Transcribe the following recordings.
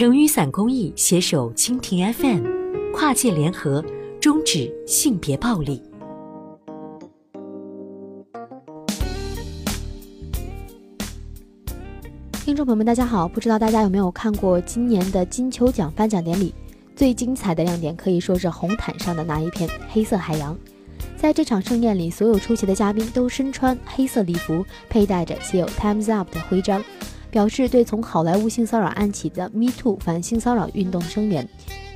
成雨伞公益携手蜻蜓 FM，跨界联合，终止性别暴力。听众朋友们，大家好！不知道大家有没有看过今年的金球奖颁奖典礼？最精彩的亮点可以说是红毯上的那一片黑色海洋。在这场盛宴里，所有出席的嘉宾都身穿黑色礼服，佩戴着写有 “Times Up” 的徽章，表示对从好莱坞性骚扰案起的 “Me Too” 反性骚扰运动的声援。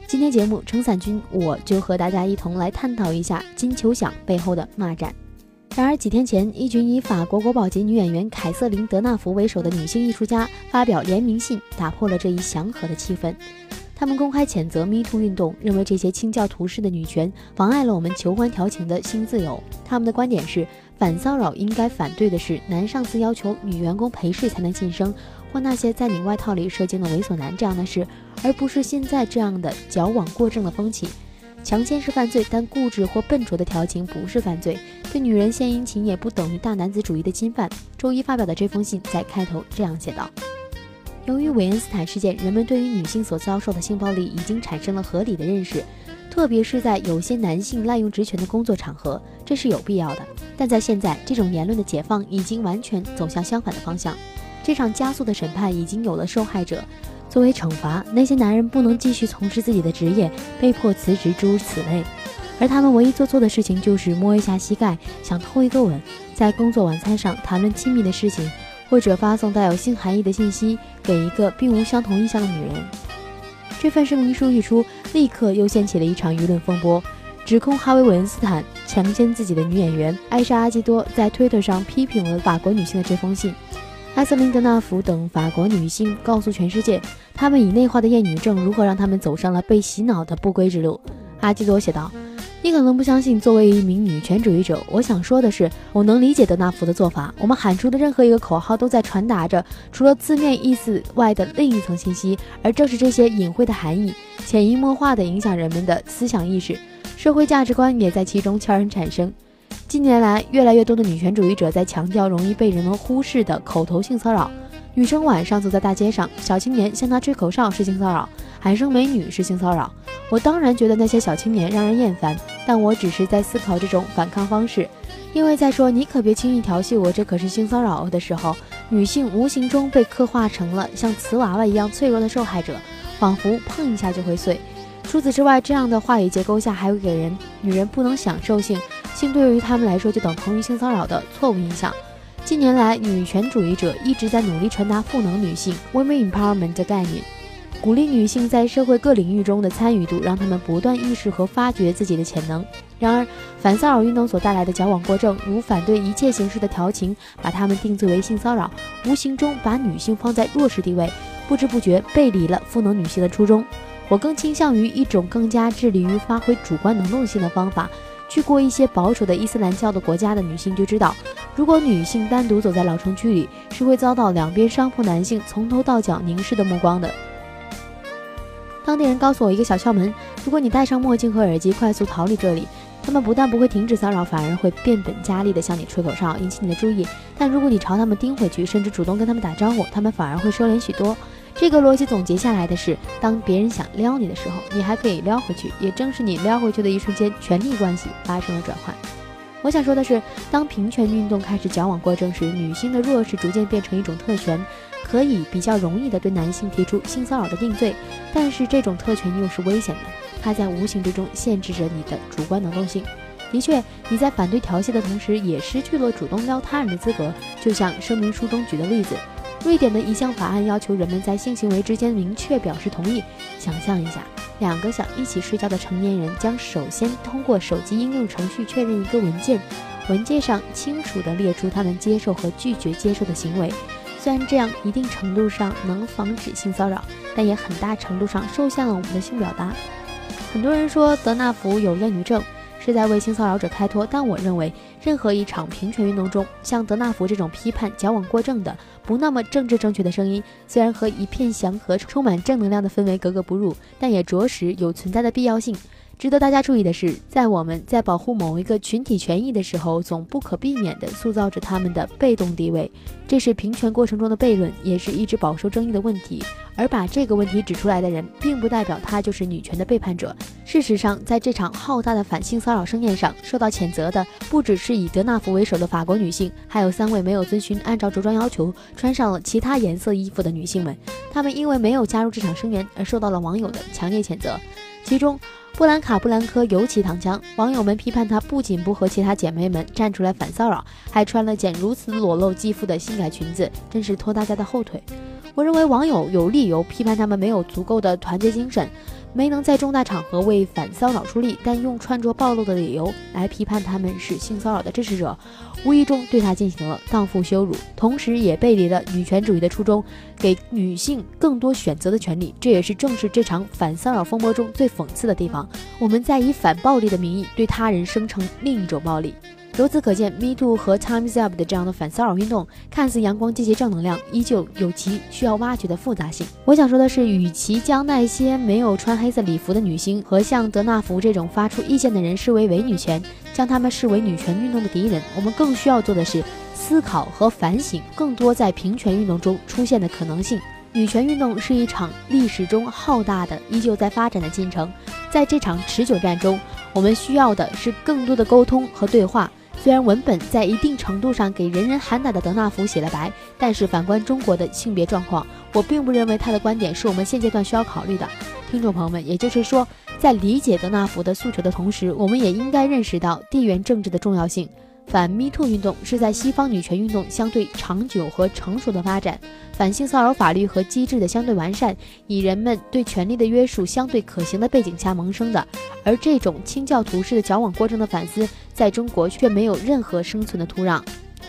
今天节目，撑伞君我就和大家一同来探讨一下金球奖背后的骂战。然而几天前，一群以法国国宝级女演员凯瑟琳·德纳福为首的女性艺术家发表联名信，打破了这一祥和的气氛。他们公开谴责 MeToo 运动，认为这些清教徒式的女权妨碍了我们求欢调情的新自由。他们的观点是，反骚扰应该反对的是男上司要求女员工陪睡才能晋升，或那些在你外套里射精的猥琐男这样的事，而不是现在这样的矫枉过正的风气。强奸是犯罪，但固执或笨拙的调情不是犯罪。对女人献殷勤也不等于大男子主义的侵犯。周一发表的这封信在开头这样写道：“由于韦恩斯坦事件，人们对于女性所遭受的性暴力已经产生了合理的认识，特别是在有些男性滥用职权的工作场合，这是有必要的。但在现在，这种言论的解放已经完全走向相反的方向。这场加速的审判已经有了受害者。”作为惩罚，那些男人不能继续从事自己的职业，被迫辞职，诸如此类。而他们唯一做错的事情就是摸一下膝盖，想偷一个吻，在工作晚餐上谈论亲密的事情，或者发送带有性含义的信息给一个并无相同意向的女人。这份声明书一出，立刻又掀起了一场舆论风波，指控哈维·韦恩斯坦强奸自己的女演员艾莎·阿基多，在推特上批评了法国女性的这封信。艾瑟琳·德纳福等法国女性告诉全世界，她们以内化的厌女症如何让她们走上了被洗脑的不归之路。阿基多写道：“你可能不相信，作为一名女权主义者，我想说的是，我能理解德纳福的做法。我们喊出的任何一个口号都在传达着除了字面意思外的另一层信息，而正是这些隐晦的含义，潜移默化地影响人们的思想意识，社会价值观也在其中悄然产生。”近年来，越来越多的女权主义者在强调容易被人们忽视的口头性骚扰。女生晚上走在大街上，小青年向她吹口哨是性骚扰，喊声美女是性骚扰。我当然觉得那些小青年让人厌烦，但我只是在思考这种反抗方式，因为在说你可别轻易调戏我，这可是性骚扰的时候，女性无形中被刻画成了像瓷娃娃一样脆弱的受害者，仿佛碰一下就会碎。除此之外，这样的话语结构下还会给人女人不能享受性。性对于他们来说就等同于性骚扰的错误印象。近年来，女权主义者一直在努力传达赋能女性 （women empowerment） 的概念，鼓励女性在社会各领域中的参与度，让她们不断意识和发掘自己的潜能。然而，反骚扰运动所带来的矫枉过正，如反对一切形式的调情，把她们定罪为性骚扰，无形中把女性放在弱势地位，不知不觉背离了赋能女性的初衷。我更倾向于一种更加致力于发挥主观能动性的方法。去过一些保守的伊斯兰教的国家的女性就知道，如果女性单独走在老城区里，是会遭到两边商铺男性从头到脚凝视的目光的。当地人告诉我一个小窍门：如果你戴上墨镜和耳机，快速逃离这里，他们不但不会停止骚扰，反而会变本加厉地向你吹口哨，引起你的注意。但如果你朝他们盯回去，甚至主动跟他们打招呼，他们反而会收敛许多。这个逻辑总结下来的是，当别人想撩你的时候，你还可以撩回去。也正是你撩回去的一瞬间，权力关系发生了转换。我想说的是，当平权运动开始矫枉过正时，女性的弱势逐渐变成一种特权，可以比较容易的对男性提出性骚扰的定罪。但是这种特权又是危险的，它在无形之中限制着你的主观能动性。的确，你在反对调戏的同时，也失去了主动撩他人的资格。就像声明书中举的例子。瑞典的一项法案要求人们在性行为之间明确表示同意。想象一下，两个想一起睡觉的成年人将首先通过手机应用程序确认一个文件，文件上清楚地列出他们接受和拒绝接受的行为。虽然这样一定程度上能防止性骚扰，但也很大程度上受限了我们的性表达。很多人说德纳福有厌女症。是在为性骚扰者开脱，但我认为，任何一场平权运动中，像德纳福这种批判矫枉过正的、不那么政治正确的声音，虽然和一片祥和、充满正能量的氛围格格不入，但也着实有存在的必要性。值得大家注意的是，在我们在保护某一个群体权益的时候，总不可避免地塑造着他们的被动地位，这是平权过程中的悖论，也是一直饱受争议的问题。而把这个问题指出来的人，并不代表他就是女权的背叛者。事实上，在这场浩大的反性骚扰盛宴上，受到谴责的不只是以德纳福为首的法国女性，还有三位没有遵循按照着装要求穿上了其他颜色衣服的女性们。她们因为没有加入这场声援，而受到了网友的强烈谴责。其中，布兰卡·布兰科尤其躺枪，网友们批判她不仅不和其他姐妹们站出来反骚扰，还穿了件如此裸露肌肤的性感裙子，真是拖大家的后腿。我认为网友有理由批判他们没有足够的团结精神。没能在重大场合为反骚扰出力，但用穿着暴露的理由来批判他们是性骚扰的支持者，无意中对他进行了荡妇羞辱，同时也背离了女权主义的初衷，给女性更多选择的权利。这也是正是这场反骚扰风波中最讽刺的地方。我们在以反暴力的名义对他人生成另一种暴力。由此可见，Me Too 和 Times Up 的这样的反骚扰运动，看似阳光、积极、正能量，依旧有其需要挖掘的复杂性。我想说的是，与其将那些没有穿黑色礼服的女星和像德纳福这种发出意见的人视为伪女权，将他们视为女权运动的敌人，我们更需要做的是思考和反省更多在平权运动中出现的可能性。女权运动是一场历史中浩大的、依旧在发展的进程，在这场持久战中，我们需要的是更多的沟通和对话。虽然文本在一定程度上给人人喊打的德纳福洗了白，但是反观中国的性别状况，我并不认为他的观点是我们现阶段需要考虑的。听众朋友们，也就是说，在理解德纳福的诉求的同时，我们也应该认识到地缘政治的重要性。反 Me Too 运动是在西方女权运动相对长久和成熟的发展，反性骚扰法律和机制的相对完善，以人们对权力的约束相对可行的背景下萌生的。而这种清教徒式的矫枉过正的反思，在中国却没有任何生存的土壤。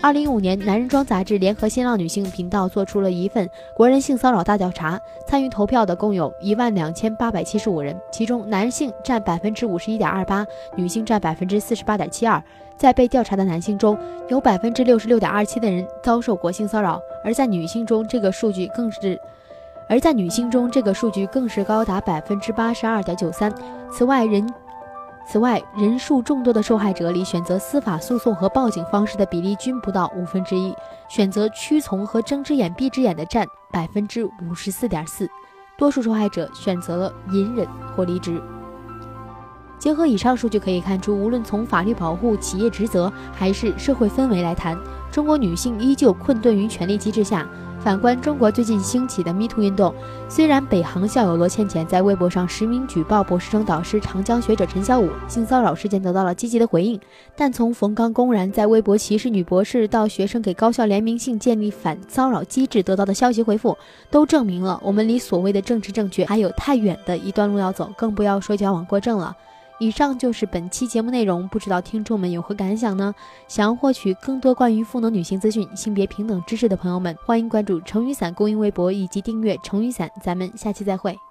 二零一五年，男人装杂志联合新浪女性频道做出了一份国人性骚扰大调查，参与投票的共有一万两千八百七十五人，其中男性占百分之五十一点二八，女性占百分之四十八点七二。在被调查的男性中，有百分之六十六点二七的人遭受过性骚扰，而在女性中，这个数据更是，而在女性中，这个数据更是高达百分之八十二点九三。此外，人，此外，人数众多的受害者里，选择司法诉讼和报警方式的比例均不到五分之一，选择屈从和睁只眼闭只眼的占百分之五十四点四，多数受害者选择了隐忍或离职。结合以上数据可以看出，无论从法律保护、企业职责还是社会氛围来谈，中国女性依旧困顿于权力机制下。反观中国最近兴起的 Me Too 运动，虽然北航校友罗倩倩在微博上实名举报博士生导师长江学者陈小武性骚扰事件得到了积极的回应，但从冯刚公然在微博歧视女博士，到学生给高校联名信建立反骚扰机制得到的消息回复，都证明了我们离所谓的政治正确还有太远的一段路要走，更不要说矫枉过正了。以上就是本期节目内容，不知道听众们有何感想呢？想要获取更多关于赋能女性资讯、性别平等知识的朋友们，欢迎关注成语伞公益微博以及订阅成语伞。咱们下期再会。